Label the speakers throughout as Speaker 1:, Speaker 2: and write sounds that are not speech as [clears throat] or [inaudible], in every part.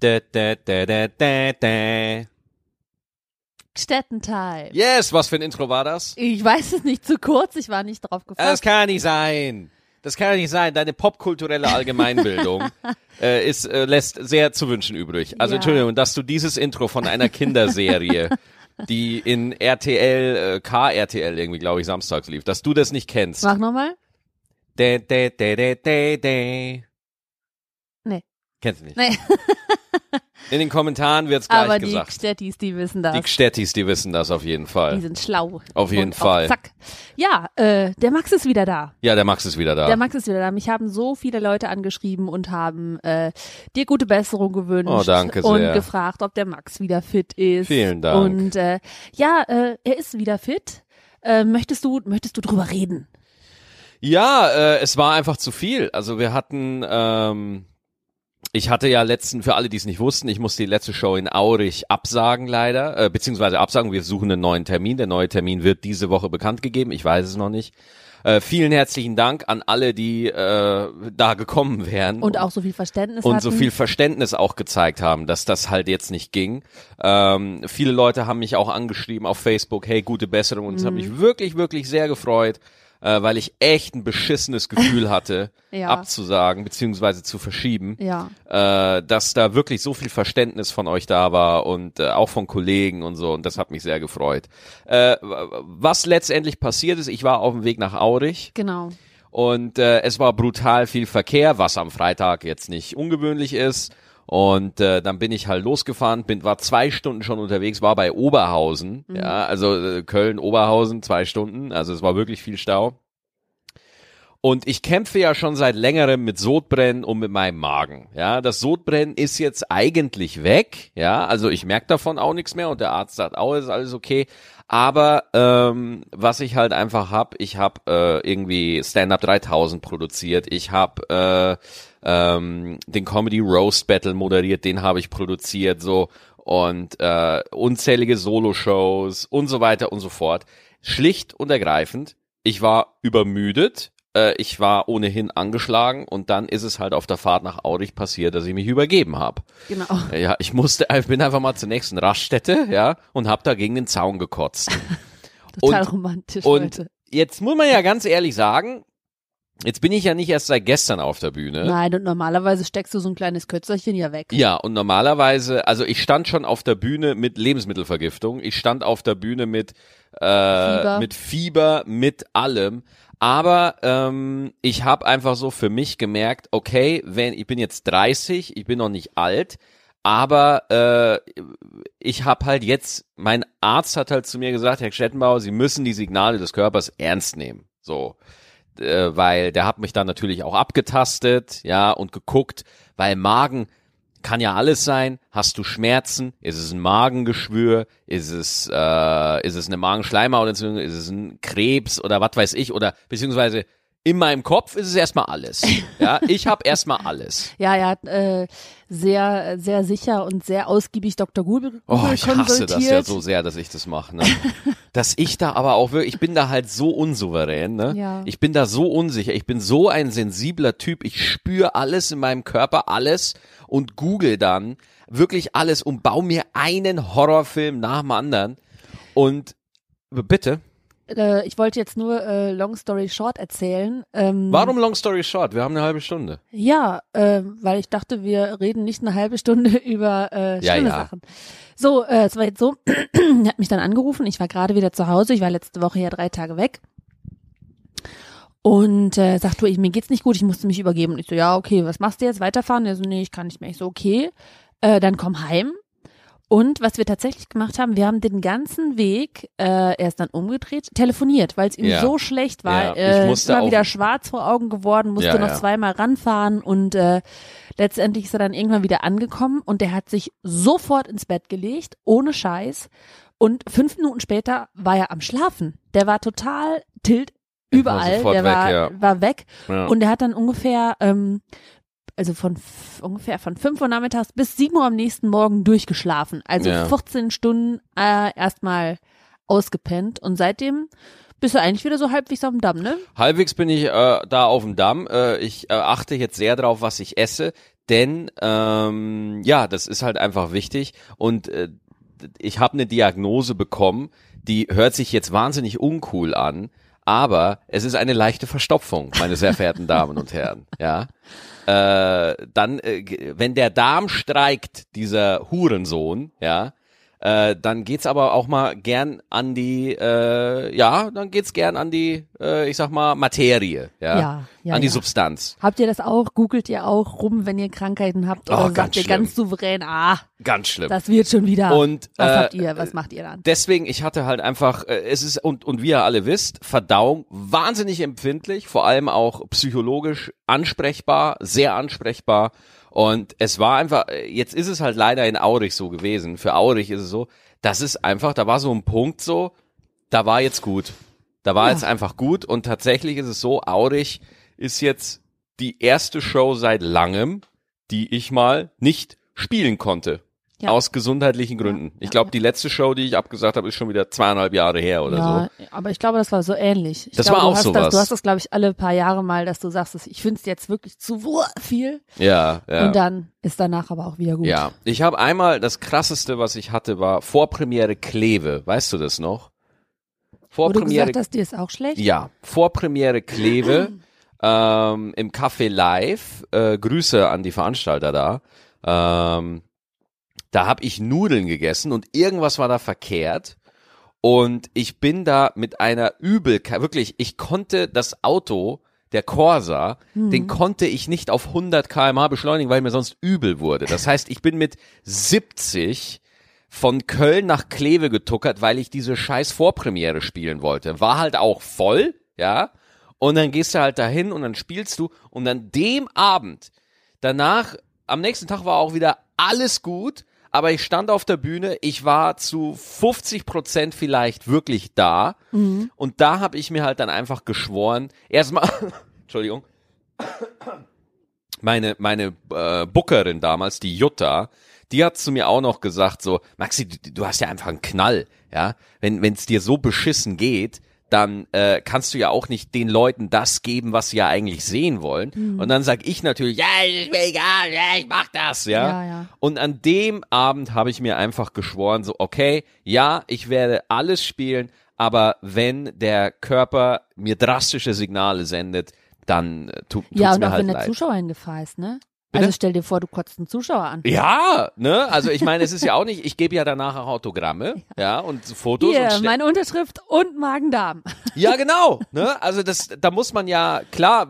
Speaker 1: Da, da, da, da, da, da.
Speaker 2: Städtentime.
Speaker 1: Yes, was für ein Intro war das?
Speaker 2: Ich weiß es nicht, zu kurz, ich war nicht drauf
Speaker 1: Das
Speaker 2: gefasst.
Speaker 1: kann ja nicht sein. Das kann nicht sein. Deine popkulturelle Allgemeinbildung [laughs] äh, ist, äh, lässt sehr zu wünschen übrig. Also
Speaker 2: Ja.
Speaker 1: Entschuldigung, dass du dieses Intro von einer Kinderserie, [laughs] die in RTL, äh, KRTL irgendwie, glaube ich, samstags lief, dass du das nicht kennst.
Speaker 2: Mach nochmal.
Speaker 1: Dä, dä, dä, dä, dä, dä. Kennst du nicht?
Speaker 2: Nee. [laughs]
Speaker 1: In den Kommentaren wird's gleich
Speaker 2: Aber die
Speaker 1: gesagt.
Speaker 2: Städtis, die wissen das.
Speaker 1: Die Gstettis, die wissen das auf jeden
Speaker 2: die
Speaker 1: Fall.
Speaker 2: sind schlau.
Speaker 1: Auf jeden
Speaker 2: Und
Speaker 1: Fall.
Speaker 2: Auch zack. Ja, äh, der Max ist wieder da.
Speaker 1: Ja, der Max ist wieder da.
Speaker 2: Der Max ist wieder da. Mich haben so viele Leute angeschrieben und haben äh, dir gute Besserung gewünscht
Speaker 1: Oh, danke
Speaker 2: und
Speaker 1: sehr.
Speaker 2: gefragt, ob der Max wieder fit ist.
Speaker 1: Vielen Dank.
Speaker 2: Und äh, ja, äh, er ist wieder fit. Äh, möchtest du möchtest du drüber reden?
Speaker 1: Ja, äh, es war einfach zu viel. Also wir hatten, ähm, ich hatte ja letzten, für alle, die es nicht wussten, ich musste die letzte Show in Aurich absagen leider, äh, beziehungsweise absagen, wir suchen einen neuen Termin. Der neue Termin wird diese Woche bekannt gegeben, ich weiß es noch nicht. Äh, vielen herzlichen Dank an alle, die äh, da gekommen wären.
Speaker 2: Und auch so viel Verständnis
Speaker 1: und
Speaker 2: hatten.
Speaker 1: so viel Verständnis auch gezeigt haben, dass das halt jetzt nicht ging. Ähm, viele Leute haben mich auch angeschrieben auf Facebook, hey, gute Besserung. Und es hat
Speaker 2: Mhm.
Speaker 1: mich wirklich, wirklich sehr gefreut, äh, weil ich echt ein beschissenes Gefühl [laughs] hatte,
Speaker 2: Ja.
Speaker 1: abzusagen beziehungsweise zu verschieben.
Speaker 2: Ja.
Speaker 1: Äh, dass da wirklich so viel Verständnis von euch da war und äh, auch von Kollegen und so. Und das hat mich sehr gefreut. Äh, was letztendlich passiert ist, ich war auf dem Weg nach Aurich.
Speaker 2: Genau.
Speaker 1: Und äh, es war brutal viel Verkehr, was am Freitag jetzt nicht ungewöhnlich ist. Und äh, dann bin ich halt losgefahren, bin war zwei Stunden schon unterwegs, war bei Oberhausen, ja, also äh, Köln Oberhausen zwei Stunden, also es war wirklich viel Stau. Und ich kämpfe ja schon seit längerem mit Sodbrennen und mit meinem Magen. Ja, das Sodbrennen ist jetzt eigentlich weg. Ja, also ich merke davon auch nichts mehr und der Arzt sagt auch, ist alles okay. Aber ähm, was ich halt einfach hab, ich hab äh, irgendwie Stand-Up 3000 produziert. Ich hab äh, ähm, den Comedy Roast Battle moderiert, den habe ich produziert so und äh, unzählige Solo-Shows und so weiter und so fort. Schlicht und ergreifend, ich war übermüdet, äh, ich war ohnehin angeschlagen und dann ist es halt auf der Fahrt nach Aurich passiert, dass ich mich übergeben habe.
Speaker 2: Genau.
Speaker 1: Ja, ich musste, ich bin einfach mal zur nächsten Raststätte, ja, und hab da gegen den Zaun gekotzt. [laughs]
Speaker 2: Total
Speaker 1: Und-
Speaker 2: romantisch,
Speaker 1: Und
Speaker 2: Leute.
Speaker 1: jetzt muss man ja ganz ehrlich sagen, jetzt bin ich ja nicht erst seit gestern auf der Bühne.
Speaker 2: Nein, und normalerweise steckst du so ein kleines Kötzerchen ja weg.
Speaker 1: Ja, und normalerweise, also ich stand schon auf der Bühne mit Lebensmittelvergiftung, ich stand auf der Bühne mit äh,
Speaker 2: Fieber.
Speaker 1: mit Fieber, mit allem. Aber ähm, ich habe einfach so für mich gemerkt, okay, wenn ich bin jetzt 30, ich bin noch nicht alt, aber äh, ich habe halt jetzt, mein Arzt hat halt zu mir gesagt, Herr Stettenbauer, Sie müssen die Signale des Körpers ernst nehmen. So, äh, weil der hat mich dann natürlich auch abgetastet, ja, und geguckt, weil Magen kann ja alles sein. Hast du Schmerzen? Ist es ein Magengeschwür? Ist es, äh, ist es eine Magenschleimhautentzündung? Ist es ein Krebs oder was weiß ich? Oder beziehungsweise in meinem Kopf ist es erstmal alles. [laughs] Ja, ich habe erstmal alles.
Speaker 2: Ja, er hat äh, sehr, sehr sicher und sehr ausgiebig Dr. Google,
Speaker 1: Oh,
Speaker 2: Google
Speaker 1: ich hasse das ja so sehr, dass ich das mache. Ne? [laughs] dass ich da aber auch wirklich, ich bin da halt so unsouverän. Ne?
Speaker 2: Ja.
Speaker 1: Ich bin da so unsicher. Ich bin so ein sensibler Typ. Ich spüre alles in meinem Körper, alles und google dann wirklich alles und baue mir einen Horrorfilm nach dem anderen. Und bitte,
Speaker 2: Äh, ich wollte jetzt nur äh, Long Story Short erzählen. Ähm,
Speaker 1: warum Long Story Short? Wir haben eine halbe Stunde.
Speaker 2: Ja, äh, weil ich dachte, wir reden nicht eine halbe Stunde [laughs] über äh,
Speaker 1: Ja,
Speaker 2: schlimme
Speaker 1: ja.
Speaker 2: Sachen. So, äh, es war jetzt so, [clears throat] er hat mich dann angerufen, ich war gerade wieder zu Hause, ich war letzte Woche ja drei Tage weg. Und äh, sagt, du, ich, mir geht's nicht gut, ich musste mich übergeben. Und ich so, ja, okay, was machst du jetzt? Weiterfahren? Er so, nee, ich kann nicht mehr. Ich so, okay, äh, dann komm heim. Und was wir tatsächlich gemacht haben, wir haben den ganzen Weg, äh, er ist dann umgedreht, telefoniert, weil es ihm
Speaker 1: Ja.
Speaker 2: so schlecht war.
Speaker 1: Ja, ich
Speaker 2: äh, immer
Speaker 1: auch-
Speaker 2: wieder schwarz vor Augen geworden, musste
Speaker 1: Ja,
Speaker 2: noch zweimal ranfahren und äh, letztendlich ist er dann irgendwann wieder angekommen und der hat sich sofort ins Bett gelegt, ohne Scheiß. Und fünf Minuten später war er am Schlafen. Der war total tilt
Speaker 1: war
Speaker 2: überall.
Speaker 1: sofort
Speaker 2: Der
Speaker 1: weg,
Speaker 2: war,
Speaker 1: ja.
Speaker 2: war weg.
Speaker 1: Ja.
Speaker 2: Und er hat dann ungefähr, ähm, also von ungefähr von 5 Uhr nachmittags bis 7 Uhr am nächsten Morgen durchgeschlafen. Also
Speaker 1: Ja.
Speaker 2: 14 Stunden äh, erstmal ausgepennt. Und seitdem bist du eigentlich wieder so halbwegs auf dem Damm, ne?
Speaker 1: Halbwegs bin ich äh, da auf dem Damm. Äh, ich äh, achte jetzt sehr drauf, was ich esse. denn ähm, ja, das ist halt einfach wichtig und äh, ich habe eine Diagnose bekommen, die hört sich jetzt wahnsinnig uncool an, aber es ist eine leichte Verstopfung, meine sehr verehrten Damen und Herren. Ja, äh, dann, äh, wenn der Darm streikt, dieser Hurensohn, ja, äh, dann geht's aber auch mal gern an die, äh, ja, dann geht's gern an die, äh, ich sag mal, Materie, ja,
Speaker 2: Ja, ja,
Speaker 1: an die
Speaker 2: ja.
Speaker 1: Substanz.
Speaker 2: Habt ihr das auch? Googelt ihr auch rum, wenn ihr Krankheiten habt? Oder
Speaker 1: Oh,
Speaker 2: sagt
Speaker 1: ganz
Speaker 2: ihr
Speaker 1: schlimm.
Speaker 2: ganz souverän, ah,
Speaker 1: Ganz schlimm.
Speaker 2: das wird schon wieder.
Speaker 1: Und,
Speaker 2: was
Speaker 1: äh,
Speaker 2: habt ihr? Was macht ihr dann?
Speaker 1: Deswegen, ich hatte halt einfach, äh, es ist, und, und wie ihr alle wisst, Verdauung wahnsinnig empfindlich, vor allem auch psychologisch ansprechbar, sehr ansprechbar. Und es war einfach, äh, jetzt ist es halt leider in Aurich so gewesen. Für Aurich ist es so, das ist einfach, da war so ein Punkt so, da war jetzt gut. Da war
Speaker 2: Ja.
Speaker 1: jetzt einfach gut und tatsächlich ist es so, Aurich ist jetzt die erste Show seit langem, die ich mal nicht spielen konnte.
Speaker 2: Ja.
Speaker 1: Aus gesundheitlichen Gründen. ich
Speaker 2: ja,
Speaker 1: glaube,
Speaker 2: ja.
Speaker 1: die letzte Show, die ich abgesagt habe, ist schon wieder zweieinhalb Jahre her oder
Speaker 2: ja, aber ich glaube, das war so ähnlich. Ich
Speaker 1: Das
Speaker 2: glaube,
Speaker 1: war
Speaker 2: du
Speaker 1: auch
Speaker 2: hast
Speaker 1: sowas.
Speaker 2: Das, du hast das, glaube ich, alle paar Jahre mal, dass du sagst, ich finde es jetzt wirklich zu viel.
Speaker 1: so. Ja, ja.
Speaker 2: Und dann ist danach aber auch wieder gut.
Speaker 1: ja, ich habe einmal, das krasseste, was ich hatte, war Vorpremiere Kleve. Weißt du das noch?
Speaker 2: Wo du
Speaker 1: Vorpremiere
Speaker 2: gesagt hast, dir ist auch schlecht?
Speaker 1: Ja, Vorpremiere Kleve [clears throat] ähm, im Café Live. Äh, Grüße an die Veranstalter da. Ähm, da habe ich Nudeln gegessen und irgendwas war da verkehrt. Und ich bin da mit einer Übelkeit, wirklich, ich konnte das Auto, der Corsa, den konnte ich nicht auf 100 kmh beschleunigen, weil mir sonst übel wurde. Das heißt, ich bin mit 70 von Köln nach Kleve getuckert, weil ich diese scheiß Vorpremiere spielen wollte. War halt auch voll, ja. Und dann gehst du halt dahin und dann spielst du. Und dann dem Abend, danach, am nächsten Tag war auch wieder alles gut, aber ich stand auf der Bühne, ich war zu 50 Prozent vielleicht wirklich da. Und da habe ich mir halt dann einfach geschworen, erstmal, [laughs] Entschuldigung, meine, meine äh, Bookerin damals, die Jutta, die hat zu mir auch noch gesagt so, Maxi, du, du hast ja einfach einen Knall, ja, wenn es dir so beschissen geht, dann äh, kannst du ja auch nicht den Leuten das geben, was sie ja eigentlich sehen wollen. Und dann sag ich natürlich, ja, ist mir egal, ja, ich mach das, ja.
Speaker 2: Ja, ja.
Speaker 1: Und an dem Abend habe ich mir einfach geschworen, so, okay, ja, ich werde alles spielen, aber wenn der Körper mir drastische Signale sendet, dann äh, tut, tut's
Speaker 2: Ja, und
Speaker 1: mir
Speaker 2: auch
Speaker 1: halt
Speaker 2: wenn der
Speaker 1: leid.
Speaker 2: Zuschauer in Gefahr ist, ne?
Speaker 1: Bitte?
Speaker 2: Also stell dir vor, du kotzt einen Zuschauer an.
Speaker 1: Ja, ne? Also ich meine, es ist ja auch nicht, ich gebe ja danach auch Autogramme, ja, und Fotos und
Speaker 2: Hier,
Speaker 1: stell-
Speaker 2: meine Unterschrift und Magen-Darm.
Speaker 1: Ja, [laughs] genau. Ne? Also das, da muss man ja, klar,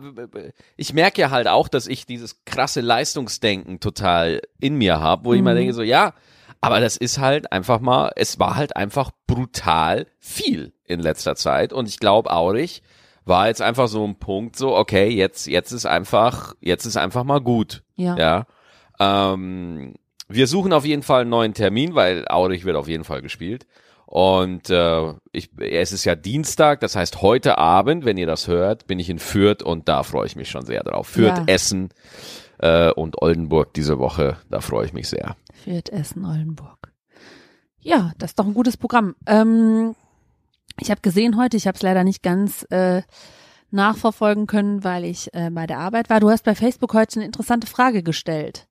Speaker 1: ich merke ja halt auch, dass ich dieses krasse Leistungsdenken total in mir habe, wo ich mal denke so, ja, aber das ist halt einfach mal, es war halt einfach brutal viel in letzter Zeit und ich glaube, Aurich war jetzt einfach so ein Punkt so, okay, jetzt, jetzt ist einfach, jetzt ist einfach mal gut.
Speaker 2: Ja.
Speaker 1: Ja. Ähm, wir suchen auf jeden Fall einen neuen Termin, weil Aurich wird auf jeden Fall gespielt. Und äh, ich, es ist ja Dienstag, das heißt heute Abend, wenn ihr das hört, bin ich in Fürth und da freue ich mich schon sehr drauf. Fürth,
Speaker 2: Ja.
Speaker 1: Essen äh, und Oldenburg diese Woche, da freue ich mich sehr.
Speaker 2: Fürth, Essen, Oldenburg. Ja, das ist doch ein gutes Programm. Ähm, ich habe gesehen heute, ich habe es leider nicht ganz äh, nachverfolgen können, weil ich äh, bei der Arbeit war. Du hast bei Facebook heute eine interessante Frage gestellt.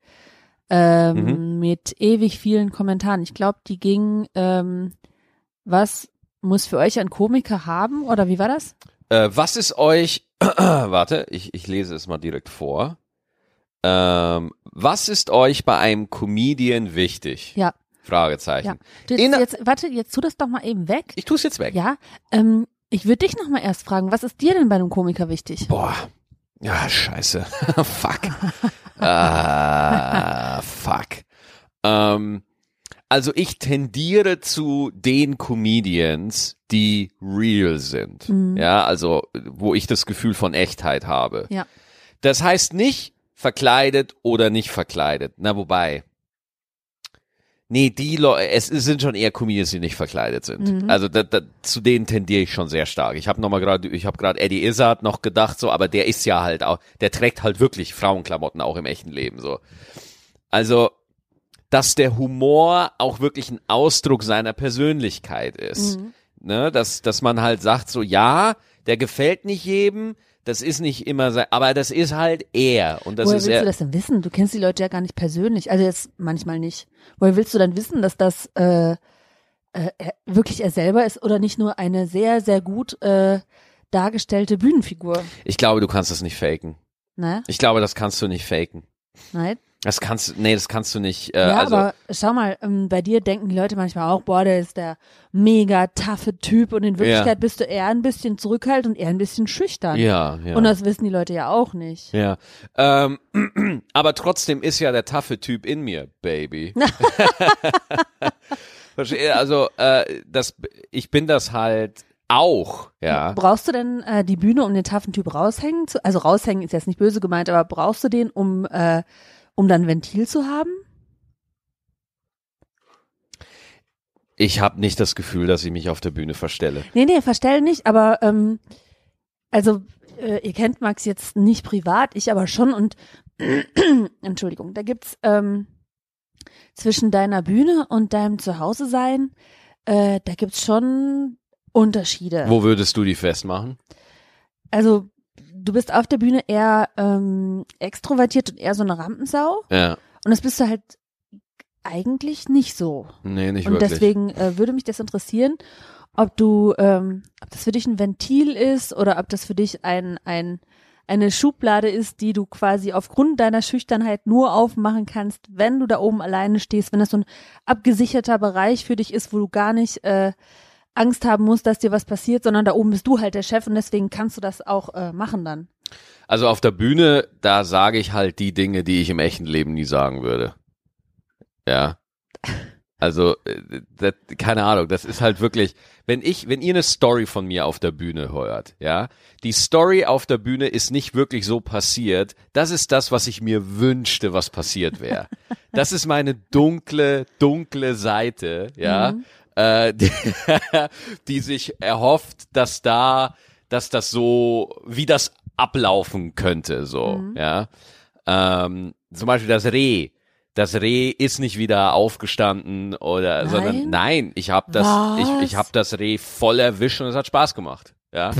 Speaker 2: Ähm, Mit ewig vielen Kommentaren. Ich glaube, die ging, ähm, was muss für euch ein Komiker haben? Oder wie war das?
Speaker 1: Äh, was ist euch, [clears throat] warte, ich, ich lese es mal direkt vor. Ähm, was ist euch bei einem Comedian wichtig?
Speaker 2: Ja.
Speaker 1: Fragezeichen.
Speaker 2: Ja. Du,
Speaker 1: In-
Speaker 2: jetzt, warte, jetzt tu das doch mal eben weg.
Speaker 1: Ich tue es jetzt weg.
Speaker 2: Ja. Ähm, ich würde dich noch mal erst fragen, was ist dir denn bei einem Komiker wichtig?
Speaker 1: Boah. Ja, scheiße. [laughs] fuck. [laughs] ah, fuck. Ähm, also ich tendiere zu den Comedians, die real sind.
Speaker 2: Mhm.
Speaker 1: Ja, also wo ich das Gefühl von Echtheit habe.
Speaker 2: Ja.
Speaker 1: Das heißt nicht verkleidet oder nicht verkleidet. Na, wobei. Nee, die Leute, es sind schon eher Comedians, die nicht verkleidet sind.
Speaker 2: Mhm.
Speaker 1: Also da, da, zu denen tendiere ich schon sehr stark. Ich habe noch mal gerade, ich habe gerade Eddie Izzard noch gedacht, so, aber der ist ja halt auch, der trägt halt wirklich Frauenklamotten auch im echten Leben so. Also, dass der Humor auch wirklich ein Ausdruck seiner Persönlichkeit ist.
Speaker 2: Mhm.
Speaker 1: Ne, dass, dass man halt sagt so, ja, der gefällt nicht jedem, das ist nicht immer sein, aber das ist halt er und das
Speaker 2: Woher
Speaker 1: ist
Speaker 2: willst
Speaker 1: er.
Speaker 2: du das denn wissen? Du kennst die Leute ja gar nicht persönlich. Also jetzt manchmal nicht. Woher willst du dann wissen, dass das äh, äh, wirklich er selber ist oder nicht nur eine sehr, sehr gut äh, dargestellte Bühnenfigur?
Speaker 1: Ich glaube, du kannst das nicht faken.
Speaker 2: Ne?
Speaker 1: Ich glaube, das kannst du nicht faken.
Speaker 2: Nein?
Speaker 1: Das kannst du, nee, das kannst du nicht. Äh,
Speaker 2: ja,
Speaker 1: also,
Speaker 2: aber schau mal, ähm, bei dir denken die Leute manchmal auch, boah, der ist der mega taffe Typ und in Wirklichkeit bist du eher ein bisschen zurückhaltend und eher ein bisschen schüchtern.
Speaker 1: ja, ja.
Speaker 2: Und das wissen die Leute ja auch nicht.
Speaker 1: ja. Ähm, [clears throat] aber trotzdem ist ja der taffe Typ in mir, Baby. [laughs] [laughs] Verstehe, also, äh, das, ich bin das halt auch, ja.
Speaker 2: Brauchst du denn äh, die Bühne, um den taffen Typ raushängen zu, also raushängen ist jetzt nicht böse gemeint, aber brauchst du den, um, äh, um dann Ventil zu haben?
Speaker 1: Ich habe nicht das Gefühl, dass ich mich auf der Bühne verstelle.
Speaker 2: Nee, nee, verstell nicht, aber ähm, also äh, ihr kennt Max jetzt nicht privat, ich aber schon und [clears throat] Entschuldigung, da gibt's ähm, zwischen deiner Bühne und deinem Zuhause-Sein, äh, da gibt's schon Unterschiede.
Speaker 1: Wo würdest du die festmachen?
Speaker 2: Also du bist auf der Bühne eher ähm, extrovertiert und eher so eine Rampensau
Speaker 1: Ja,
Speaker 2: und das bist du halt eigentlich nicht so.
Speaker 1: nee, nicht
Speaker 2: und
Speaker 1: wirklich.
Speaker 2: deswegen äh, würde mich das interessieren, ob du, ähm, ob das für dich ein Ventil ist oder ob das für dich ein, ein, eine Schublade ist, die du quasi aufgrund deiner Schüchternheit nur aufmachen kannst, wenn du da oben alleine stehst, wenn das so ein abgesicherter Bereich für dich ist, wo du gar nicht äh, Angst haben musst, dass dir was passiert, sondern da oben bist du halt der Chef und deswegen kannst du das auch äh, machen dann.
Speaker 1: Also auf der Bühne, da sage ich halt die Dinge, die ich im echten Leben nie sagen würde. Ja. Also, äh, das, keine Ahnung, das ist halt wirklich, wenn ich, wenn ihr eine Story von mir auf der Bühne hört, ja, die Story auf der Bühne ist nicht wirklich so passiert, das ist das, was ich mir wünschte, was passiert wäre. [laughs] Das ist meine dunkle, dunkle Seite, ja, äh, die, [laughs] die sich erhofft, dass da, dass das so, wie das ablaufen könnte, so, ja. Ähm, zum Beispiel das Reh. Das Reh ist nicht wieder aufgestanden oder,
Speaker 2: Nein?
Speaker 1: sondern nein, ich habe das,
Speaker 2: Was?
Speaker 1: ich, ich habe das Reh voll erwischt und es hat Spaß gemacht, ja.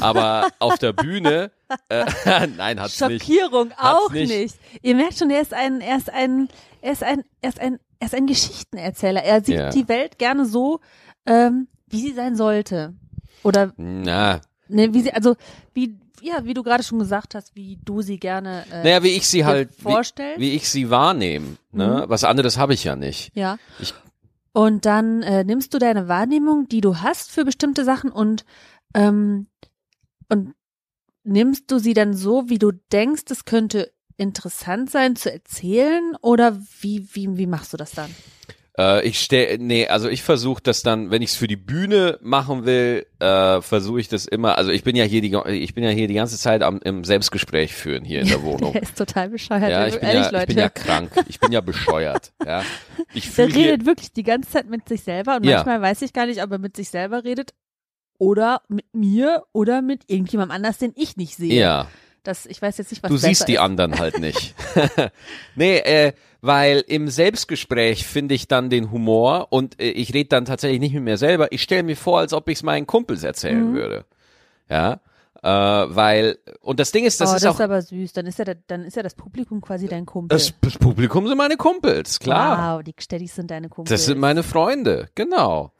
Speaker 1: Aber auf der Bühne, äh, [laughs] nein, hat's nicht.
Speaker 2: Schockierung auch
Speaker 1: nicht.
Speaker 2: nicht. Ihr merkt schon, er ist ein, er ist ein, er ist ein, er ist ein, er ist ein Geschichtenerzähler. Er sieht
Speaker 1: Ja.
Speaker 2: die Welt gerne so, ähm, wie sie sein sollte. Oder
Speaker 1: Na,
Speaker 2: ne, wie sie, also wie, ja, wie du gerade schon gesagt hast, wie du sie gerne äh,
Speaker 1: naja, wie ich sie halt, wie,
Speaker 2: vorstellst.
Speaker 1: wie ich sie wahrnehme, ne? Was anderes habe ich ja nicht.
Speaker 2: ja.
Speaker 1: Ich-
Speaker 2: und dann äh, nimmst du deine Wahrnehmung, die du hast für bestimmte Sachen und ähm, und nimmst du sie dann so, wie du denkst, es könnte interessant sein zu erzählen oder wie wie wie machst du das dann?
Speaker 1: Äh, ich stell, nee, also ich versuche das dann, wenn ich es für die Bühne machen will, äh, versuche ich das immer. Also ich bin ja hier die, ich bin ja hier die ganze Zeit am, im Selbstgespräch führen hier in der [laughs] Wohnung.
Speaker 2: Der ist total bescheuert.
Speaker 1: Ja, ich bin
Speaker 2: ehrlich,
Speaker 1: ja,
Speaker 2: Leute.
Speaker 1: ich bin ja krank. Ich bin ja bescheuert. Ja, [laughs] ich
Speaker 2: der
Speaker 1: fühle hier,
Speaker 2: redet wirklich die ganze Zeit mit sich selber und
Speaker 1: Ja.
Speaker 2: manchmal weiß ich gar nicht, ob er mit sich selber redet oder mit mir oder mit irgendjemandem anders, den ich nicht sehe.
Speaker 1: ja,
Speaker 2: Das, ich weiß jetzt nicht, was
Speaker 1: du siehst die
Speaker 2: ist.
Speaker 1: anderen halt [laughs] nicht. [laughs] nee, äh, weil im Selbstgespräch finde ich dann den Humor und äh, ich rede dann tatsächlich nicht mit mir selber. Ich stelle mir vor, als ob ich es meinen Kumpels erzählen
Speaker 2: Mhm.
Speaker 1: würde. Ja, äh, weil und das Ding ist, das
Speaker 2: oh,
Speaker 1: ist
Speaker 2: das
Speaker 1: auch
Speaker 2: ist aber süß. Dann ist ja, dann ist ja das Publikum quasi dein Kumpel.
Speaker 1: das, das Publikum sind meine Kumpels, klar.
Speaker 2: Wow, die Steddys sind deine Kumpels.
Speaker 1: Das sind meine Freunde, genau.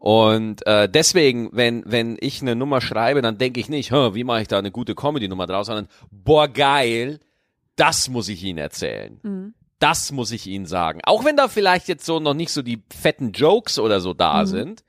Speaker 1: Und äh, deswegen, wenn wenn ich eine Nummer schreibe, dann denke ich nicht, "Hä, wie mache ich da eine gute Comedy-Nummer draus, sondern boah geil, das muss ich ihnen erzählen.
Speaker 2: Mhm.
Speaker 1: Das muss ich ihnen sagen. Auch wenn da vielleicht jetzt so noch nicht so die fetten Jokes oder so
Speaker 2: Mhm.
Speaker 1: da sind.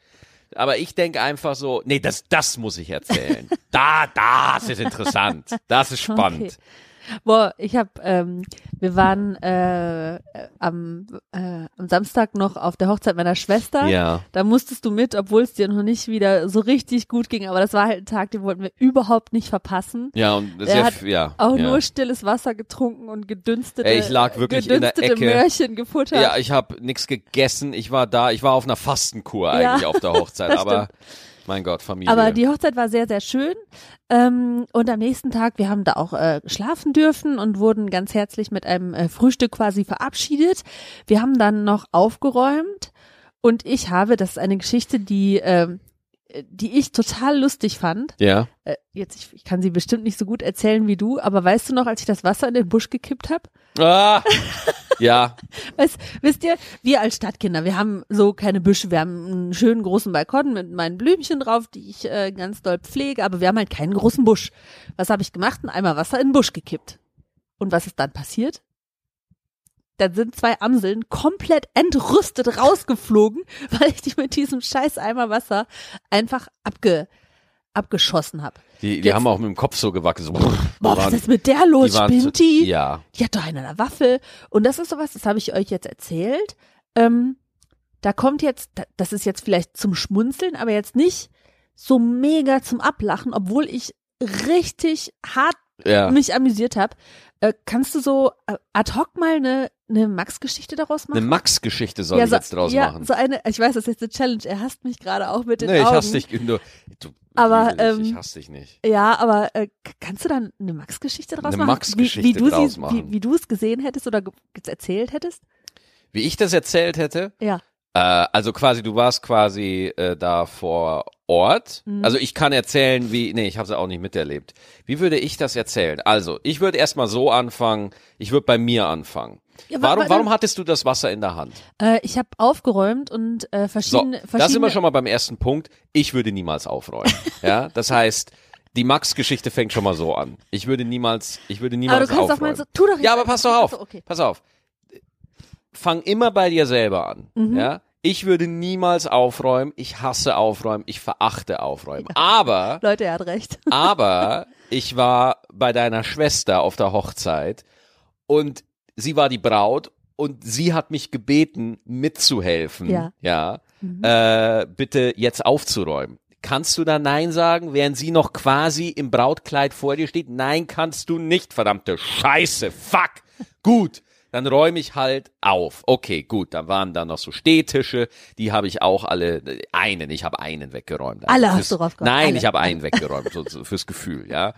Speaker 1: Aber ich denke einfach so, nee, das, das muss ich erzählen. da, das ist interessant. Das ist [laughs] spannend.
Speaker 2: Okay. Boah, ich habe, ähm, wir waren äh, äh, am, äh, am Samstag noch auf der Hochzeit meiner Schwester.
Speaker 1: Ja.
Speaker 2: Da musstest du mit, obwohl es dir noch nicht wieder so richtig gut ging. Aber das war halt ein Tag, den wollten wir überhaupt nicht verpassen.
Speaker 1: Ja, und
Speaker 2: Er
Speaker 1: sehr,
Speaker 2: hat
Speaker 1: ja.
Speaker 2: Auch
Speaker 1: ja.
Speaker 2: nur stilles Wasser getrunken und gedünstete,
Speaker 1: Ey, ich lag wirklich in der
Speaker 2: gedünstete
Speaker 1: Ecke.
Speaker 2: Möhrchen gefuttert.
Speaker 1: Ja, ich habe nichts gegessen. Ich war da, ich war auf einer Fastenkur
Speaker 2: Ja,
Speaker 1: eigentlich auf der Hochzeit, [laughs] aber mein Gott, Familie.
Speaker 2: Aber die Hochzeit war sehr, sehr schön. Ähm, und am nächsten Tag, wir haben da auch äh, schlafen dürfen und wurden ganz herzlich mit einem äh, Frühstück quasi verabschiedet. Wir haben dann noch aufgeräumt und ich habe, das ist eine Geschichte, die äh, die ich total lustig fand.
Speaker 1: Ja.
Speaker 2: Äh, jetzt, ich, ich kann sie bestimmt nicht so gut erzählen wie du, aber weißt du noch, als ich das Wasser in den Busch gekippt habe?
Speaker 1: Ah, [laughs] ja.
Speaker 2: Weißt, wisst ihr, wir als Stadtkinder, wir haben so keine Büsche, wir haben einen schönen großen Balkon mit meinen Blümchen drauf, die ich äh, ganz doll pflege, aber wir haben halt keinen großen Busch. Was habe ich gemacht? Ein Eimer Wasser in den Busch gekippt. Und was ist dann passiert? Dann sind zwei Amseln komplett entrüstet rausgeflogen, [laughs] weil ich die mit diesem scheiß Eimer Wasser einfach abge, abgeschossen habe.
Speaker 1: Die, die
Speaker 2: Jetzt-
Speaker 1: haben auch mit dem Kopf so gewackt. So,
Speaker 2: Boah, was
Speaker 1: waren-
Speaker 2: ist mit der los?
Speaker 1: die
Speaker 2: Spinnt die?
Speaker 1: Ja.
Speaker 2: Die hat doch einen an der Waffel. Und das ist sowas, das habe ich euch jetzt erzählt. Ähm, da kommt jetzt, da- das ist jetzt vielleicht zum Schmunzeln, aber jetzt nicht so mega zum Ablachen, obwohl ich richtig hart
Speaker 1: Ja.
Speaker 2: mich amüsiert habe. Äh, kannst du so äh, ad hoc mal eine, eine Max-Geschichte daraus
Speaker 1: Eine
Speaker 2: machen?
Speaker 1: Max-Geschichte soll ich
Speaker 2: so,
Speaker 1: jetzt draus
Speaker 2: ja,
Speaker 1: machen.
Speaker 2: so eine, ich weiß, das ist jetzt eine Challenge. Er hasst mich gerade auch mit den
Speaker 1: nee, ich
Speaker 2: Augen.
Speaker 1: hasse dich. Du, du,
Speaker 2: Aber, ähm,
Speaker 1: ich hasse dich nicht.
Speaker 2: Ja, aber äh, kannst du dann eine Max-Geschichte draus
Speaker 1: Eine
Speaker 2: machen?
Speaker 1: Max-Geschichte
Speaker 2: wie, wie du
Speaker 1: draus
Speaker 2: sie,
Speaker 1: machen.
Speaker 2: Wie, wie du es gesehen hättest oder ge- erzählt hättest?
Speaker 1: Wie ich das erzählt hätte,
Speaker 2: Ja.
Speaker 1: Äh, also quasi, du warst quasi äh, da vor Ort.
Speaker 2: Mhm.
Speaker 1: Also ich kann erzählen, wie, nee, ich habe es auch nicht miterlebt. Wie würde ich das erzählen? Also, ich würde erstmal so anfangen, ich würde bei mir anfangen.
Speaker 2: Ja, wa-
Speaker 1: Warum,
Speaker 2: wa-
Speaker 1: warum hattest du das Wasser in der Hand?
Speaker 2: Äh, ich habe aufgeräumt und äh,
Speaker 1: So,
Speaker 2: verschiedene,
Speaker 1: da sind
Speaker 2: verschiedene
Speaker 1: wir schon mal beim ersten Punkt. Ich würde niemals aufräumen. [laughs] ja, das heißt, die Max-Geschichte fängt schon mal so an. Ich würde niemals, ich würde
Speaker 2: aber
Speaker 1: niemals
Speaker 2: du kannst
Speaker 1: aufräumen.
Speaker 2: doch mal so, tu doch jetzt
Speaker 1: Ja, aber pass doch auf.
Speaker 2: So, okay.
Speaker 1: Pass auf. Fang immer bei dir selber an.
Speaker 2: Mhm.
Speaker 1: Ja? Ich würde niemals aufräumen. Ich hasse aufräumen. Ich verachte aufräumen. Aber,
Speaker 2: Leute, er hat recht. [laughs]
Speaker 1: aber ich war bei deiner Schwester auf der Hochzeit und sie war die Braut und sie hat mich gebeten, mitzuhelfen.
Speaker 2: Ja.
Speaker 1: Ja.
Speaker 2: Mhm.
Speaker 1: Äh, bitte jetzt aufzuräumen. Kannst du da Nein sagen, während sie noch quasi im Brautkleid vor dir steht? Nein, kannst du nicht, verdammte Scheiße. Fuck. Gut. Dann räume ich halt auf. Okay, gut. Dann waren da noch so Stehtische. Die habe ich auch alle, einen, ich habe einen weggeräumt.
Speaker 2: Alle
Speaker 1: Fürs-
Speaker 2: hast du raufgeräumt,
Speaker 1: Nein,
Speaker 2: alle.
Speaker 1: ich habe einen weggeräumt, so, so fürs Gefühl, ja.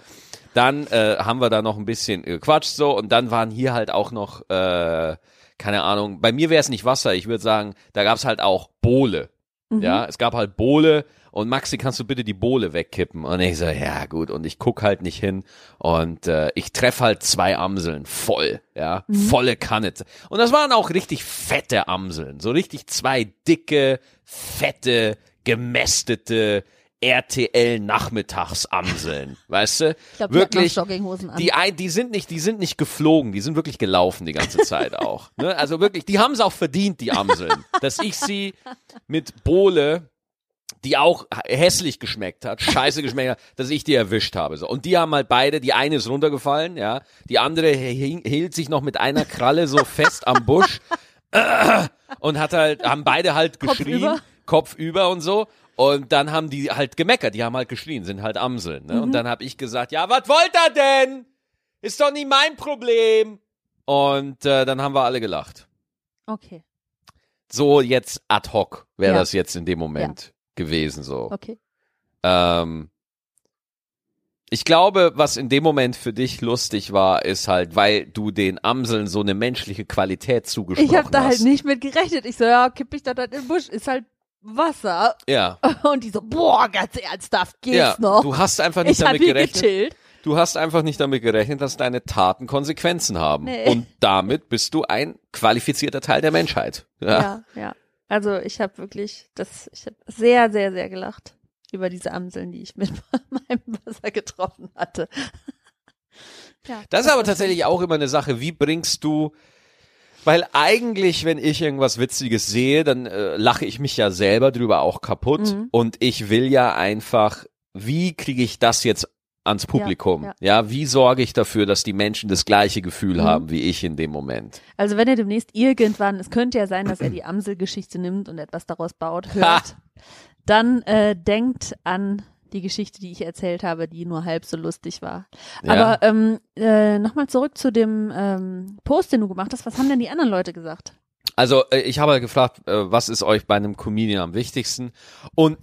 Speaker 1: Dann äh, haben wir da noch ein bisschen gequatscht so und dann waren hier halt auch noch, äh, keine Ahnung, bei mir wäre es nicht Wasser, ich würde sagen, da gab es halt auch Bohle.
Speaker 2: Mhm.
Speaker 1: Ja, es gab halt Bohle und Maxi, kannst du bitte die Bohle wegkippen? Und ich so, ja gut, und ich guck halt nicht hin und äh, ich treffe halt zwei Amseln voll, ja, volle Kanne. Und das waren auch richtig fette Amseln, so richtig zwei dicke, fette, gemästete RTL Nachmittagsamseln, [laughs] weißt du?
Speaker 2: Ich glaube, die
Speaker 1: wirklich
Speaker 2: Jogginghosen an.
Speaker 1: die, die sind nicht, die sind nicht geflogen, die sind wirklich gelaufen die ganze Zeit auch. Ne? Also wirklich, die haben es auch verdient, die Amseln, dass ich sie mit Bohle, die auch hässlich geschmeckt hat, scheiße geschmeckt hat, dass ich die erwischt habe. So. Und die haben halt beide, die eine ist runtergefallen, ja, die andere hing, hielt sich noch mit einer Kralle so fest am Busch äh, [laughs] und hat halt, haben beide halt geschrien. Kopf über und so. Und dann haben die halt gemeckert, die haben halt geschrien, sind halt Amseln. Ne? Und dann habe ich gesagt, ja, was wollt ihr denn? Ist doch nicht mein Problem. Und äh, dann haben wir alle gelacht.
Speaker 2: okay,
Speaker 1: So jetzt ad hoc wäre
Speaker 2: Ja.
Speaker 1: das jetzt in dem Moment gewesen so.
Speaker 2: okay.
Speaker 1: Ähm, ich glaube, was in dem Moment für dich lustig war, ist halt, weil du den Amseln so eine menschliche Qualität zugesprochen
Speaker 2: Ich habe da halt
Speaker 1: hast.
Speaker 2: nicht mit gerechnet. Ich so, ja, kipp ich da dann in den Busch, ist halt Wasser.
Speaker 1: Ja, [laughs]
Speaker 2: Und die so, boah, ganz ernsthaft, geht's
Speaker 1: ja.
Speaker 2: noch?
Speaker 1: Du hast einfach nicht
Speaker 2: ich
Speaker 1: damit gerechnet.
Speaker 2: gechillt.
Speaker 1: Du hast einfach nicht damit gerechnet, dass deine Taten Konsequenzen haben.
Speaker 2: Nee.
Speaker 1: Und damit bist du ein qualifizierter Teil der Menschheit. Ja.
Speaker 2: Ja, ja. Also ich habe wirklich, das, ich habe sehr, sehr, sehr gelacht über diese Amseln, die ich mit [laughs] meinem Wasser getroffen hatte. ja,
Speaker 1: Das ist aber tatsächlich auch immer eine Sache, wie bringst du, weil eigentlich, wenn ich irgendwas Witziges sehe, dann äh, lache ich mich ja selber drüber auch kaputt
Speaker 2: Mhm.
Speaker 1: und ich will ja einfach, wie kriege ich das jetzt ans Publikum? Ja,
Speaker 2: ja.
Speaker 1: wie sorge ich dafür, dass die Menschen das gleiche Gefühl
Speaker 2: Mhm.
Speaker 1: haben wie ich in dem Moment?
Speaker 2: Also wenn er demnächst irgendwann, es könnte ja sein, dass er die [clears throat] Amselgeschichte nimmt und etwas daraus baut, hört, dann äh, denkt an die Geschichte, die ich erzählt habe, die nur halb so lustig war.
Speaker 1: Ja.
Speaker 2: Aber ähm, äh, nochmal zurück zu dem ähm, Post, den du gemacht hast. Was haben denn die anderen Leute gesagt?
Speaker 1: Also äh, ich habe gefragt, äh, was ist euch bei einem Comedian am wichtigsten? Und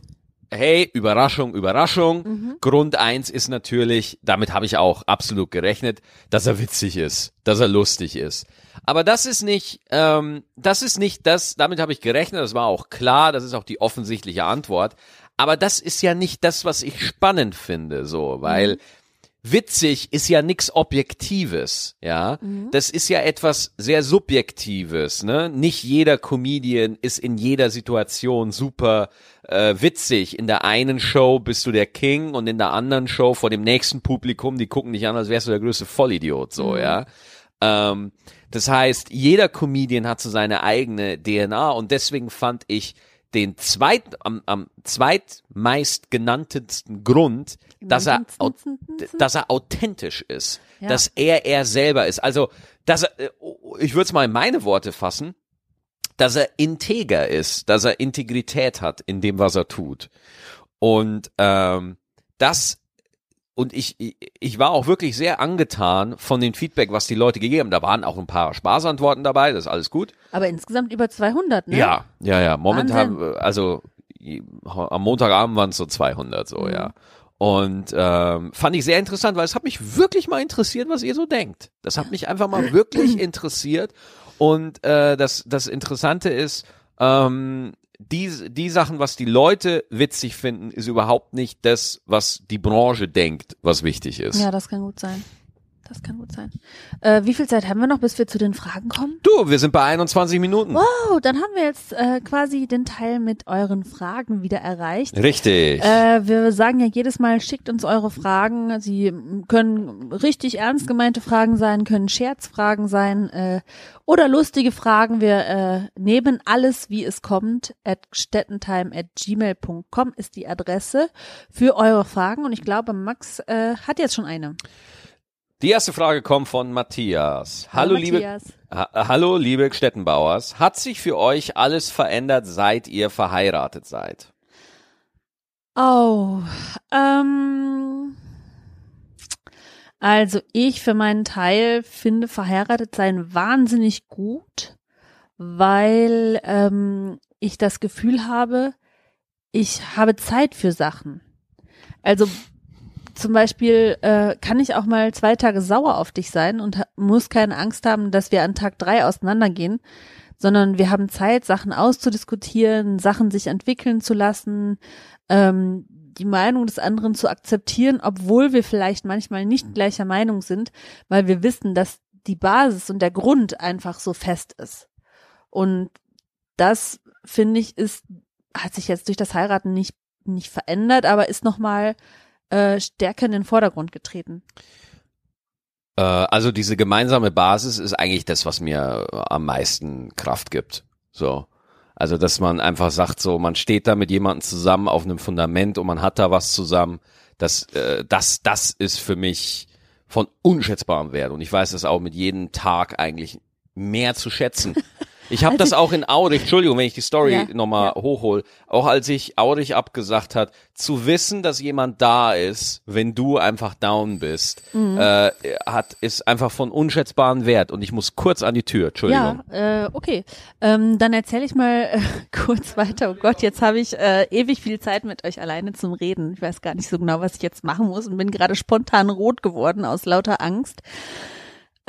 Speaker 1: hey, Überraschung, Überraschung.
Speaker 2: Mhm.
Speaker 1: Grund eins ist natürlich, damit habe ich auch absolut gerechnet, dass er witzig ist, dass er lustig ist. Aber das ist nicht, ähm, das ist nicht das, damit habe ich gerechnet, das war auch klar, das ist auch die offensichtliche Antwort. aber das ist ja nicht das, was ich spannend finde, so, weil witzig ist ja nix Objektives, ja. Das ist ja etwas sehr Subjektives, ne? Nicht jeder Comedian ist in jeder Situation super äh, witzig. In der einen Show bist du der King und in der anderen Show vor dem nächsten Publikum, die gucken dich an, als wärst du der größte Vollidiot, so, ja. Ähm, das heißt, jeder Comedian hat so seine eigene DNA und deswegen fand ich den zweit, am, am zweitmeist genanntesten Grund, dass er, dass er authentisch ist,
Speaker 2: Ja.
Speaker 1: dass er er selber ist. Also, dass er, äh, ich würde es mal in meine Worte fassen, dass er integer ist, dass er Integrität hat in dem, was er tut. Und ähm, das und ich, ich, war auch wirklich sehr angetan von dem Feedback, was die Leute gegeben haben. Da waren auch ein paar Spaßantworten dabei, das ist alles gut.
Speaker 2: Aber insgesamt über 200, ne?
Speaker 1: Ja, ja, ja. Momentan,
Speaker 2: Wahnsinn.
Speaker 1: also am Montagabend waren es so 200, so
Speaker 2: Mhm.
Speaker 1: ja. Und ähm, fand ich sehr interessant, weil es hat mich wirklich mal interessiert, was ihr so denkt. Das hat mich einfach mal wirklich [clears throat] interessiert. Und äh, das, das Interessante ist, ähm, die, die Sachen, was die Leute witzig finden, ist überhaupt nicht das, was die Branche denkt, was wichtig ist.
Speaker 2: Ja, das kann gut sein. Das kann gut sein. Äh, wie viel Zeit haben wir noch, bis wir zu den Fragen kommen?
Speaker 1: Du, wir sind bei 21 Minuten.
Speaker 2: Oh, dann haben wir jetzt äh, quasi den Teil mit euren Fragen wieder erreicht.
Speaker 1: Richtig.
Speaker 2: Äh, wir sagen ja jedes Mal, schickt uns eure Fragen. Sie können richtig ernst gemeinte Fragen sein, können Scherzfragen sein äh, oder lustige Fragen. Wir äh, nehmen alles, wie es kommt. At stettentime at gmail.com ist die Adresse für eure Fragen. Und ich glaube, Max äh, hat jetzt schon eine.
Speaker 1: Die erste Frage kommt von Matthias. Hallo, liebe,
Speaker 2: Matthias.
Speaker 1: ha hallo liebe Stettenbauers. Hat sich für euch alles verändert, seit ihr verheiratet seid?
Speaker 2: Oh, ähm, also ich für meinen Teil finde verheiratet sein wahnsinnig gut, weil ähm, ich das Gefühl habe, ich habe Zeit für Sachen. Also zum Beispiel äh, kann ich auch mal zwei Tage sauer auf dich sein und muss keine Angst haben, dass wir an Tag drei auseinandergehen, sondern wir haben Zeit, Sachen auszudiskutieren, Sachen sich entwickeln zu lassen, ähm, die Meinung des anderen zu akzeptieren, obwohl wir vielleicht manchmal nicht gleicher Meinung sind, weil wir wissen, dass die Basis und der Grund einfach so fest ist. Und das finde ich ist hat sich jetzt durch das Heiraten nicht nicht verändert, aber ist noch mal äh, stärker in den Vordergrund getreten.
Speaker 1: Äh, also diese gemeinsame Basis ist eigentlich das, was mir am meisten Kraft gibt. So. Also, dass man einfach sagt, so, man steht da mit jemandem zusammen auf einem Fundament und man hat da was zusammen. Das, äh, das, das ist für mich von unschätzbarem Wert. Und ich weiß das auch mit jedem Tag eigentlich mehr zu schätzen. [laughs] Ich habe das auch in Aurich, Entschuldigung, wenn ich die Story
Speaker 2: Ja,
Speaker 1: nochmal
Speaker 2: ja.
Speaker 1: hochhol, auch als ich Aurich abgesagt hat, zu wissen, dass jemand da ist, wenn du einfach down bist,
Speaker 2: Mhm.
Speaker 1: äh, hat ist einfach von unschätzbarem Wert. Und ich muss kurz an die Tür, Entschuldigung.
Speaker 2: Ja, äh, okay. Ähm, dann erzähle ich mal äh, [laughs] kurz weiter. Oh Gott, jetzt habe ich äh, ewig viel Zeit mit euch alleine zum Reden. Ich weiß gar nicht so genau, was ich jetzt machen muss und bin gerade spontan rot geworden aus lauter Angst.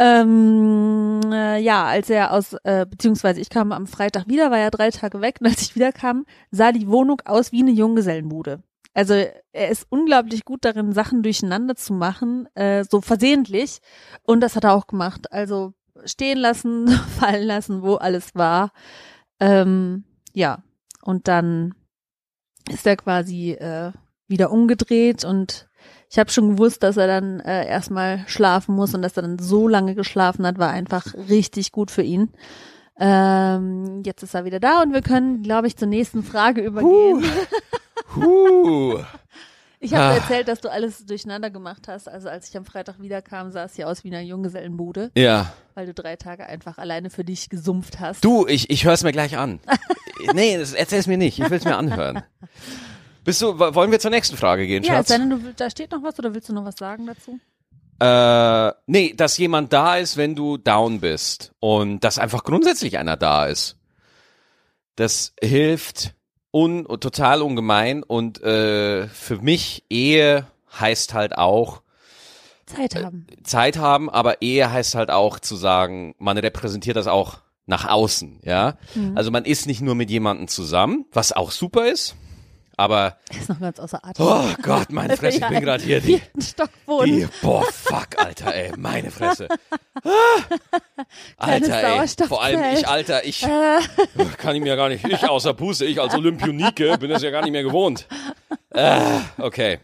Speaker 2: Ähm, äh, ja, als er aus, äh, beziehungsweise ich kam am Freitag wieder, war ja drei Tage weg und als ich wiederkam, sah die Wohnung aus wie eine Junggesellenbude. Also er ist unglaublich gut darin, Sachen durcheinander zu machen, äh, so versehentlich. Und das hat er auch gemacht. Also stehen lassen, [laughs] fallen lassen, wo alles war. Ähm, ja, und dann ist er quasi äh, wieder umgedreht und ich habe schon gewusst, dass er dann äh, erstmal schlafen muss und dass er dann so lange geschlafen hat, war einfach richtig gut für ihn. Ähm, jetzt ist er wieder da und wir können, glaube ich, zur nächsten Frage übergehen.
Speaker 1: Huh. [laughs]
Speaker 2: Ich habe
Speaker 1: Ah.
Speaker 2: erzählt, dass du alles durcheinander gemacht hast. Also als ich am Freitag wiederkam, sah es hier aus wie eine Junggesellenbude,
Speaker 1: Ja.
Speaker 2: weil du drei Tage einfach alleine für dich gesumpft hast.
Speaker 1: Du, ich, ich höre es mir gleich an. [laughs] nee, das, erzähl's mir nicht. Ich will's mir anhören. Bist du, wollen wir zur nächsten Frage gehen,
Speaker 2: ja,
Speaker 1: Schatz?
Speaker 2: sei denn, du, da steht noch was oder willst du noch was sagen dazu?
Speaker 1: Äh, nee, dass jemand da ist, wenn du down bist. Und dass einfach grundsätzlich einer da ist. Das hilft un total ungemein. Und äh, für mich, Ehe heißt halt auch
Speaker 2: Zeit haben.
Speaker 1: Zeit haben, aber Ehe heißt halt auch zu sagen, man repräsentiert das auch nach außen, ja. Also man ist nicht nur mit jemandem zusammen, was auch super ist, Aber,
Speaker 2: Er ist noch ganz außer Atem.
Speaker 1: oh Gott, meine Fresse, ich bin gerade hier die, die, boah, fuck, Alter, ey, meine Fresse. [laughs] Ah, Alter, ey, vor allem ich, Alter, ich, [laughs] kann ich mir gar nicht, ich außer Puste, ich als Olympionike bin das ja gar nicht mehr gewohnt. Ah, okay.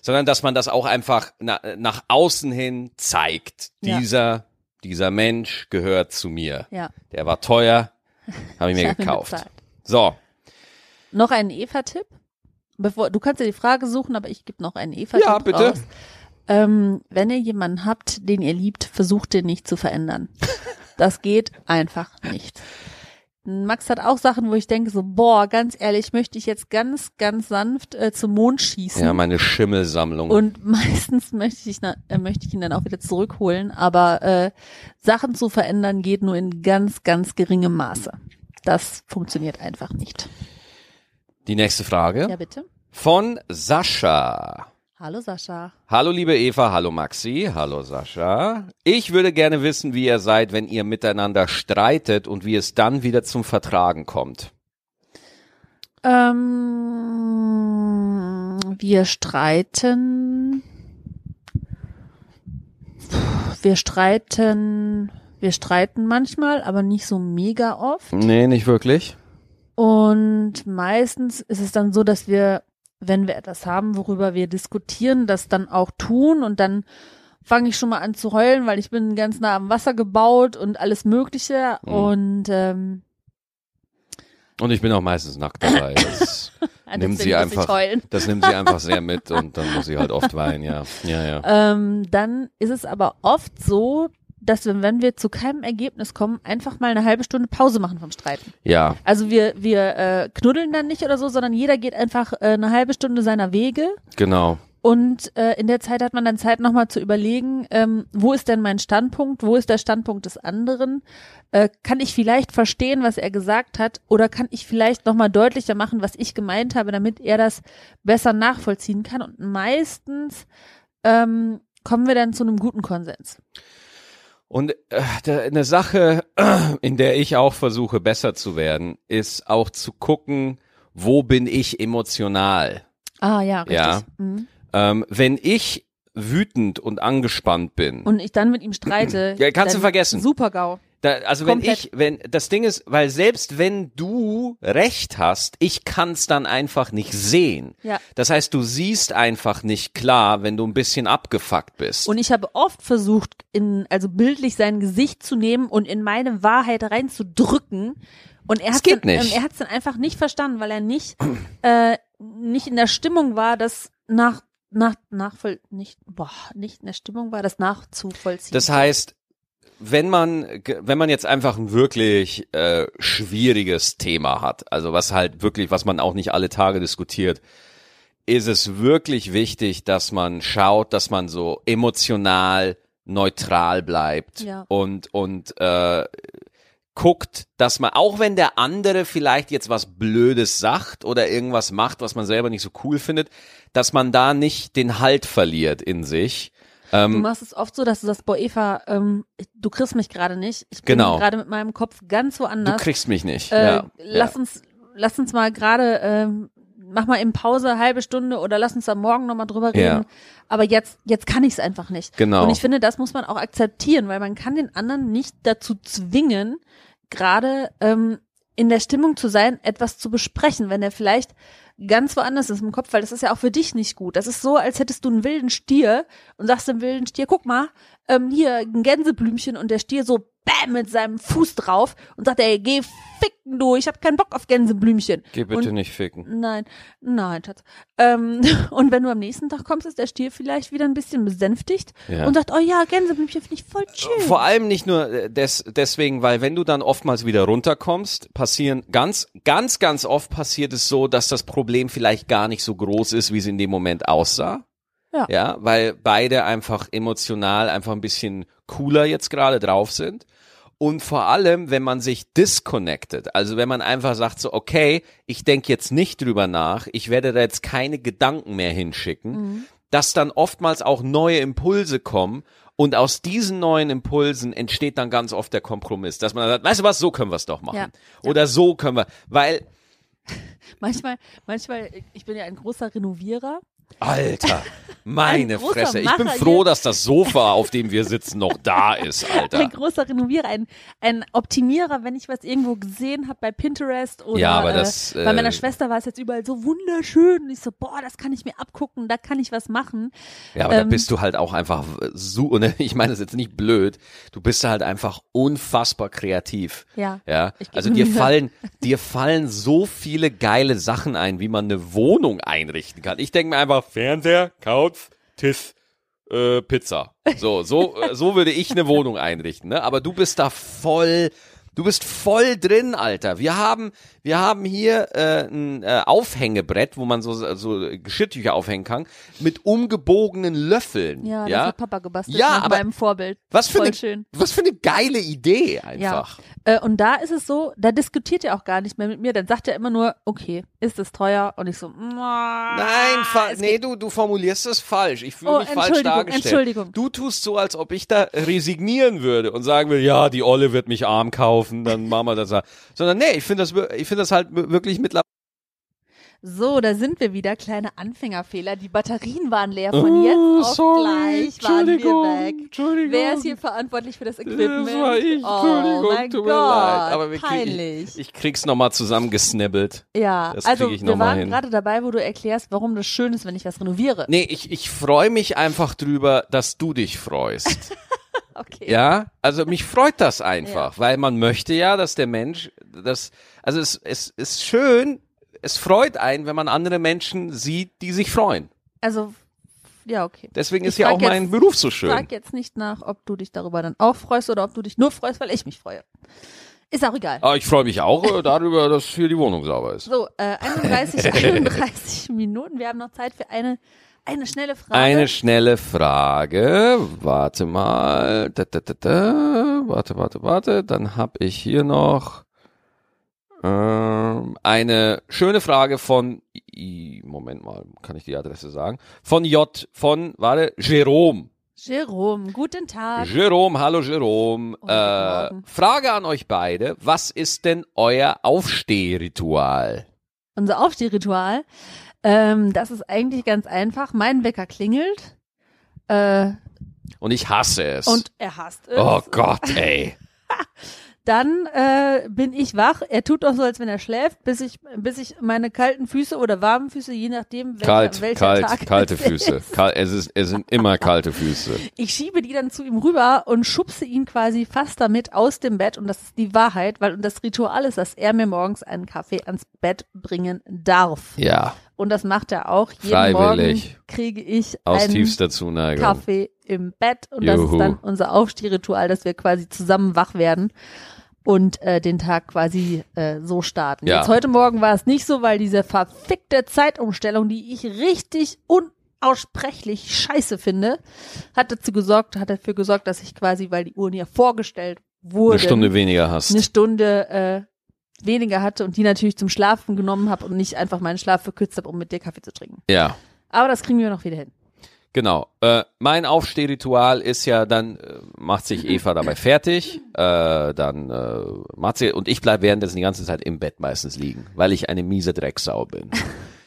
Speaker 1: Sondern, dass man das auch einfach na, nach außen hin zeigt.
Speaker 2: Ja.
Speaker 1: Dieser, dieser Mensch gehört zu mir.
Speaker 2: Ja.
Speaker 1: Der war teuer, habe ich mir
Speaker 2: ihn
Speaker 1: gekauft. So,
Speaker 2: Noch einen Eva-Tipp? Bevor, du kannst ja die Frage suchen, aber ich gebe noch einen Eva-Tipp
Speaker 1: Ja, bitte.
Speaker 2: raus. Ähm, wenn ihr jemanden habt, den ihr liebt, versucht den nicht zu verändern. Das geht einfach nicht. Max hat auch Sachen, wo ich denke so, boah, ganz ehrlich, möchte ich jetzt ganz, ganz sanft äh, zum Mond schießen.
Speaker 1: ja, meine Schimmelsammlung.
Speaker 2: Und [laughs] meistens möchte ich, na, äh, möchte ich ihn dann auch wieder zurückholen. Aber äh, Sachen zu verändern geht nur in ganz, ganz geringem Maße. Das funktioniert einfach nicht.
Speaker 1: Die nächste Frage
Speaker 2: Ja, bitte.
Speaker 1: von Sascha.
Speaker 2: Hallo Sascha.
Speaker 1: Hallo liebe Eva, hallo Maxi, hallo Sascha. Ich würde gerne wissen, wie ihr seid, wenn ihr miteinander streitet und wie es dann wieder zum Vertragen kommt.
Speaker 2: Ähm, wir streiten. Wir streiten. Wir streiten manchmal, aber nicht so mega oft.
Speaker 1: Nee, nicht wirklich.
Speaker 2: Und meistens ist es dann so, dass wir, wenn wir etwas haben, worüber wir diskutieren, das dann auch tun und dann fange ich schon mal an zu heulen, weil ich bin ganz nah am Wasser gebaut und alles Mögliche
Speaker 1: Mhm.
Speaker 2: und ähm,
Speaker 1: Und ich bin auch meistens nackt dabei. [laughs] Das,
Speaker 2: deswegen
Speaker 1: nimmt sie einfach, das nimmt sie einfach sehr mit [laughs] und dann muss sie halt oft weinen, ja. Ja, ja.
Speaker 2: Ähm, dann ist es aber oft so, dass wir, wenn wir zu keinem Ergebnis kommen, einfach mal eine halbe Stunde Pause machen vom Streiten.
Speaker 1: Ja,
Speaker 2: Also wir, wir äh, knuddeln dann nicht oder so, sondern jeder geht einfach äh, eine halbe Stunde seiner Wege
Speaker 1: genau.
Speaker 2: und äh, in der Zeit hat man dann Zeit nochmal zu überlegen, ähm, wo ist denn mein Standpunkt, wo ist der Standpunkt des anderen, äh, kann ich vielleicht verstehen, was er gesagt hat oder kann ich vielleicht nochmal deutlicher machen, was ich gemeint habe, damit er das besser nachvollziehen kann und meistens ähm, kommen wir dann zu einem guten Konsens.
Speaker 1: Und äh, da- eine Sache, [clears throat] in der ich auch versuche, besser zu werden, ist auch zu gucken, wo bin ich emotional.
Speaker 2: Ah ja, richtig.
Speaker 1: Ja.
Speaker 2: Mhm.
Speaker 1: Ähm, wenn ich wütend und angespannt bin,
Speaker 2: Und ich dann mit ihm streite.
Speaker 1: Ja, kannst du vergessen.
Speaker 2: Super GAU.
Speaker 1: Da, also wenn
Speaker 2: komplett.
Speaker 1: ich, wenn das Ding ist, weil selbst wenn du recht hast, ich kann es dann einfach nicht sehen.
Speaker 2: Ja.
Speaker 1: Das heißt, du siehst einfach nicht klar, wenn du ein bisschen abgefuckt bist.
Speaker 2: Und ich habe oft versucht, in, also bildlich sein Gesicht zu nehmen und in meine Wahrheit reinzudrücken. Und er hat
Speaker 1: geht
Speaker 2: dann,
Speaker 1: nicht.
Speaker 2: Ähm, er hat es dann einfach nicht verstanden, weil er nicht, [clears throat] äh, nicht in der Stimmung war, das nach, nach, nachvoll, nicht, boah, nicht in der Stimmung war, das nachzuvollziehen.
Speaker 1: Das heißt, wenn man, wenn man jetzt einfach ein wirklich äh, schwieriges Thema hat, also was halt wirklich, was man auch nicht alle Tage diskutiert, ist es wirklich wichtig, dass man schaut, dass man so emotional neutral bleibt
Speaker 2: Ja.
Speaker 1: und und äh, guckt, dass man, auch wenn der andere vielleicht jetzt was Blödes sagt oder irgendwas macht, was man selber nicht so cool findet, dass man da nicht den Halt verliert in sich.
Speaker 2: Du
Speaker 1: Ähm,
Speaker 2: machst es oft so, dass du sagst, boah, Eva, ähm, du kriegst mich gerade nicht. Ich bin
Speaker 1: Genau.
Speaker 2: gerade mit meinem Kopf ganz
Speaker 1: du
Speaker 2: woanders.
Speaker 1: kriegst mich nicht.
Speaker 2: Äh,
Speaker 1: ja,
Speaker 2: lass
Speaker 1: ja.
Speaker 2: uns, lass uns mal gerade, ähm, mach mal eben Pause, halbe Stunde oder lass uns da morgen nochmal drüber reden.
Speaker 1: Ja.
Speaker 2: Aber jetzt, jetzt kann ich es einfach nicht.
Speaker 1: Genau.
Speaker 2: Und ich finde, das muss man auch akzeptieren, weil man kann den anderen nicht dazu zwingen, gerade ähm, in der Stimmung zu sein, etwas zu besprechen, wenn er vielleicht ganz woanders ist im Kopf, weil das ist ja auch für dich nicht gut. Das ist so, als hättest du einen wilden Stier und sagst dem wilden Stier, guck mal, ähm, hier ein Gänseblümchen und der Stier so bam mit seinem Fuß drauf und sagt, ey, geh ficken du, ich hab keinen Bock auf Gänseblümchen.
Speaker 1: Geh bitte
Speaker 2: und,
Speaker 1: nicht ficken.
Speaker 2: Nein, nein, Schatz. Ähm, [laughs] und wenn du am nächsten Tag kommst, ist der Stier vielleicht wieder ein bisschen besänftigt
Speaker 1: Ja.
Speaker 2: und sagt, oh ja, Gänseblümchen finde ich voll schön.
Speaker 1: Vor allem nicht nur äh, des, deswegen, weil wenn du dann oftmals wieder runterkommst, passieren ganz, ganz, ganz oft passiert es so, dass das Problem vielleicht gar nicht so groß ist, wie es in dem Moment aussah.
Speaker 2: Ja.
Speaker 1: Ja, weil beide einfach emotional einfach ein bisschen cooler jetzt gerade drauf sind. Und vor allem, wenn man sich disconnected, also wenn man einfach sagt so, okay, ich denke jetzt nicht drüber nach, ich werde da jetzt keine Gedanken mehr hinschicken, dass dann oftmals auch neue Impulse kommen und aus diesen neuen Impulsen entsteht dann ganz oft der Kompromiss, dass man sagt, weißt du was, so können wir es doch machen.
Speaker 2: Ja.
Speaker 1: Oder so können wir, weil
Speaker 2: manchmal, manchmal, ich bin ja ein großer Renovierer.
Speaker 1: Alter, meine Fresse. Ich bin froh, dass das Sofa, auf dem wir sitzen, noch da ist, [laughs] Alter.
Speaker 2: Ein großer Renovierer, ein, ein Optimierer, wenn ich was irgendwo gesehen habe bei Pinterest oder
Speaker 1: Ja, aber das,
Speaker 2: äh, bei meiner
Speaker 1: äh,
Speaker 2: Schwester war es jetzt überall so wunderschön und ich so, boah, das kann ich mir abgucken, da kann ich was machen.
Speaker 1: Ja, aber da
Speaker 2: Ähm,
Speaker 1: bist du halt auch einfach so, und [laughs] ich meine das ist jetzt nicht blöd, du bist halt einfach unfassbar kreativ.
Speaker 2: Ja.
Speaker 1: Ja, also dir fallen, dir fallen so viele geile Sachen ein, wie man eine Wohnung einrichten kann. Ich denke mir einfach Fernseher, Couch, Tisch, äh, Pizza. So, so, äh, so würde ich eine Wohnung einrichten, ne? Aber du bist da voll, du bist voll drin, Alter. Wir haben, wir haben hier äh, ein äh, Aufhängebrett, wo man so, so Geschirrtücher aufhängen kann, mit umgebogenen Löffeln.
Speaker 2: Ja,
Speaker 1: Ja,
Speaker 2: das hat Papa gebastelt
Speaker 1: Ja,
Speaker 2: nach
Speaker 1: aber
Speaker 2: meinem Vorbild.
Speaker 1: was für
Speaker 2: Voll
Speaker 1: eine,
Speaker 2: schön.
Speaker 1: was für eine geile Idee einfach.
Speaker 2: Äh, und da ist es so, da diskutiert er auch gar nicht mehr mit mir, dann sagt er immer nur, okay, ist es teuer? Und ich so,
Speaker 1: Nein, nee, du, du formulierst es falsch. Ich fühle
Speaker 2: Oh,
Speaker 1: mich falsch dargestellt.
Speaker 2: Entschuldigung.
Speaker 1: Du tust so, als ob ich da resignieren würde und sagen will, ja, die Olle wird mich arm kaufen, dann machen wir das. Sondern nee, ich finde das, ich finde das halt wirklich mittlerweile.
Speaker 2: So, da sind wir wieder. Kleine Anfängerfehler. Die Batterien waren leer. Von jetzt auf gleich waren wir weg.
Speaker 1: Oh, Entschuldigung.
Speaker 2: Wer ist hier verantwortlich für das Equipment?
Speaker 1: Das war ich,
Speaker 2: oh
Speaker 1: Entschuldigung,
Speaker 2: mein
Speaker 1: tut
Speaker 2: Gott,
Speaker 1: mir leid. Aber wir krieg,
Speaker 2: peinlich.
Speaker 1: ich, ich krieg's nochmal zusammengesnibbelt.
Speaker 2: ja,
Speaker 1: das
Speaker 2: also
Speaker 1: krieg ich
Speaker 2: wir waren gerade dabei, wo du erklärst, warum das schön ist, wenn ich was renoviere.
Speaker 1: Nee, ich, ich freue mich einfach drüber, dass du dich freust. [laughs]
Speaker 2: Okay.
Speaker 1: Ja, also mich freut das einfach, weil man möchte ja, dass der Mensch, das, also es, es ist schön, es freut einen, wenn man andere Menschen sieht, die sich freuen.
Speaker 2: Also, ja, okay.
Speaker 1: Deswegen
Speaker 2: Ich
Speaker 1: ist ja auch mein
Speaker 2: jetzt-
Speaker 1: Beruf so
Speaker 2: Ich
Speaker 1: schön.
Speaker 2: frag jetzt nicht nach, ob du dich darüber dann auch freust oder ob du dich nur freust, weil ich mich freue. Ist auch egal.
Speaker 1: Aber ich freue mich auch äh, darüber, dass hier die Wohnung sauber ist.
Speaker 2: So, äh, 31, 31 [laughs] Minuten. Wir haben noch Zeit für eine, eine schnelle Frage.
Speaker 1: Eine schnelle Frage. Warte mal. Da, da, da, da. Warte, warte, warte. Dann habe ich hier noch eine schöne Frage von Moment mal, kann ich die Adresse sagen? Von J, von, warte, Jerome.
Speaker 2: Jerome, guten Tag.
Speaker 1: Jerome, hallo Jerome.
Speaker 2: Oh,
Speaker 1: Äh. Frage an euch beide. Was ist denn euer Aufstehritual?
Speaker 2: Unser Aufstehritual. Ähm, das ist eigentlich ganz einfach. Mein Wecker klingelt. Äh,
Speaker 1: Und ich hasse es.
Speaker 2: und er hasst es.
Speaker 1: oh Gott, ey. [laughs]
Speaker 2: Dann äh, bin ich wach. Er tut auch so, als wenn er schläft, bis ich, bis ich meine kalten Füße oder warmen Füße, je nachdem, welcher,
Speaker 1: Kalt,
Speaker 2: welcher
Speaker 1: kalt,
Speaker 2: Tag
Speaker 1: kalte
Speaker 2: es
Speaker 1: Füße. Kal es, ist, es sind immer kalte Füße. [laughs]
Speaker 2: Ich schiebe die dann zu ihm rüber und schubse ihn quasi fast damit aus dem Bett. Und das ist die Wahrheit, weil das Ritual ist, dass er mir morgens einen Kaffee ans Bett bringen darf.
Speaker 1: Ja,
Speaker 2: Und das macht er auch. Jeden
Speaker 1: Freiwillig.
Speaker 2: Morgen kriege ich
Speaker 1: aus
Speaker 2: einen
Speaker 1: tiefster Zuneigung.
Speaker 2: Kaffee im Bett. Und das
Speaker 1: Juhu.
Speaker 2: ist dann unser Aufstehritual, dass wir quasi zusammen wach werden und äh, den Tag quasi äh, so starten.
Speaker 1: Ja.
Speaker 2: Jetzt heute Morgen war es nicht so, weil diese verfickte Zeitumstellung, die ich richtig unaussprechlich scheiße finde, hat dazu gesorgt, hat dafür gesorgt, dass ich quasi, weil die Uhren ja vorgestellt wurden,
Speaker 1: Eine Stunde weniger hast.
Speaker 2: eine Stunde äh, weniger hatte und die natürlich zum Schlafen genommen habe und nicht einfach meinen Schlaf verkürzt habe, um mit dir Kaffee zu trinken.
Speaker 1: Ja,
Speaker 2: Aber das kriegen wir noch wieder hin.
Speaker 1: genau. Äh, mein Aufstehritual ist ja, dann äh, macht sich Eva dabei fertig, äh, dann äh, macht sie, und ich bleib währenddessen die ganze Zeit im Bett meistens liegen, weil ich eine miese Drecksau bin.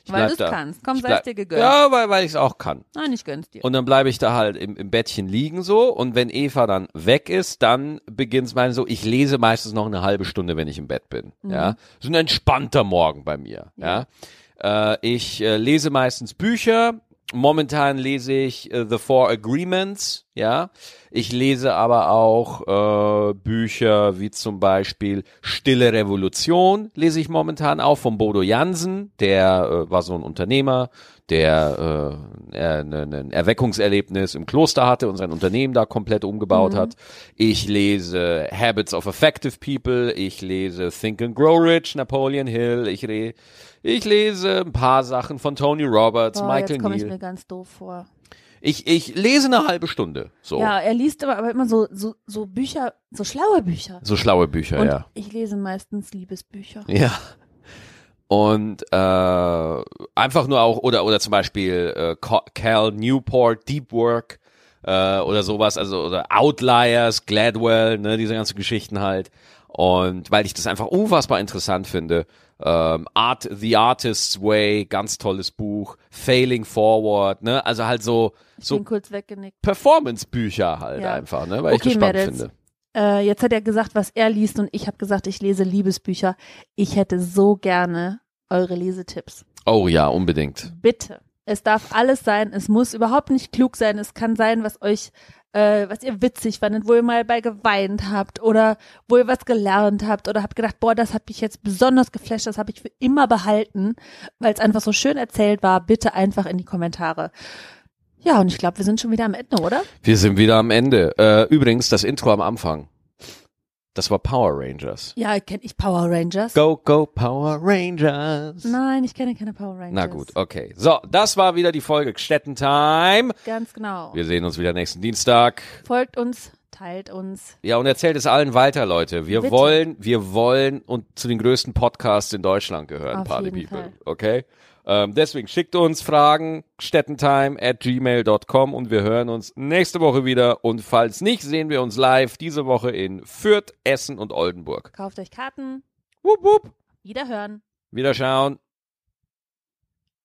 Speaker 1: Ich
Speaker 2: Weil du's
Speaker 1: da.
Speaker 2: kannst. Komm, sei es dir gegönnt.
Speaker 1: Ja, weil, weil ich es auch kann.
Speaker 2: Nein, ich gönn's dir.
Speaker 1: Und dann bleibe ich da halt im, im Bettchen liegen so. Und wenn Eva dann weg ist, dann beginnt's meine so, ich lese meistens noch eine halbe Stunde, wenn ich im Bett bin. Ja. So ein entspannter Morgen bei mir. Ja. Äh, ich äh, lese meistens Bücher. Momentan lese ich äh, The Four Agreements, ja. Ich lese aber auch äh, Bücher wie zum Beispiel Stille Revolution, lese ich momentan auch von Bodo Jansen, der äh, war so ein Unternehmer, der äh, ne- ne- ein Erweckungserlebnis im Kloster hatte und sein Unternehmen da komplett umgebaut hat. Ich lese Habits of Effective People, ich lese Think and Grow Rich, Napoleon Hill, ich, re ich lese ein paar Sachen von Tony Roberts,
Speaker 2: Boah,
Speaker 1: Michael
Speaker 2: jetzt komme ich
Speaker 1: Neal.
Speaker 2: mir ganz doof vor.
Speaker 1: Ich, ich lese eine halbe Stunde. So.
Speaker 2: Ja, er liest aber, aber immer so, so, so Bücher, so schlaue Bücher.
Speaker 1: So schlaue Bücher,
Speaker 2: Und
Speaker 1: ja.
Speaker 2: ich lese meistens Liebesbücher.
Speaker 1: Ja. Und äh, einfach nur auch, oder, oder zum Beispiel äh, Ca- Cal Newport, Deep Work äh, oder sowas, also oder Outliers, Gladwell, ne, diese ganzen Geschichten halt. Und weil ich das einfach unfassbar interessant finde. Ähm, Art, The Artist's Way, ganz tolles Buch. Failing Forward, ne? Also halt so,
Speaker 2: Ich
Speaker 1: so
Speaker 2: weggenickt.
Speaker 1: Performance-Bücher halt
Speaker 2: Ja.
Speaker 1: einfach, ne? Weil ich
Speaker 2: Okay,
Speaker 1: das spannend
Speaker 2: Mädels.
Speaker 1: finde.
Speaker 2: Äh, jetzt hat er gesagt, was er liest und ich habe gesagt, ich lese Liebesbücher. Ich hätte so gerne eure Lesetipps.
Speaker 1: Oh ja, unbedingt.
Speaker 2: Bitte. Es darf alles sein. Es muss überhaupt nicht klug sein. Es kann sein, was euch, äh, was ihr witzig fandet, wo ihr mal bei geweint habt oder wo ihr was gelernt habt oder habt gedacht, boah, das hat mich jetzt besonders geflasht, das habe ich für immer behalten, weil es einfach so schön erzählt war. Bitte einfach in die Kommentare. Ja, und ich glaube, wir sind schon wieder am Ende, oder?
Speaker 1: Wir sind wieder am Ende. Äh, übrigens, das Intro am Anfang. Das war Power Rangers.
Speaker 2: Ja, kenne ich Power Rangers.
Speaker 1: Go, go, Power Rangers.
Speaker 2: Nein, ich kenne keine Power Rangers.
Speaker 1: Na gut, okay. So, das war wieder die Folge Stettentime.
Speaker 2: Ganz genau.
Speaker 1: Wir sehen uns wieder nächsten Dienstag.
Speaker 2: Folgt uns, teilt uns.
Speaker 1: Ja, und erzählt es allen weiter, Leute. Wir
Speaker 2: Bitte.
Speaker 1: wollen, wir wollen und zu den größten Podcasts in Deutschland gehören,
Speaker 2: Auf
Speaker 1: Party People.
Speaker 2: Fall.
Speaker 1: Okay? Ähm, deswegen schickt uns Fragen, stettentime at gmail.com und wir hören uns nächste Woche wieder. Und falls nicht, sehen wir uns live diese Woche in Fürth, Essen und Oldenburg.
Speaker 2: Kauft euch Karten.
Speaker 1: Wupp, wupp.
Speaker 2: Wiederhören.
Speaker 1: Wiederschauen.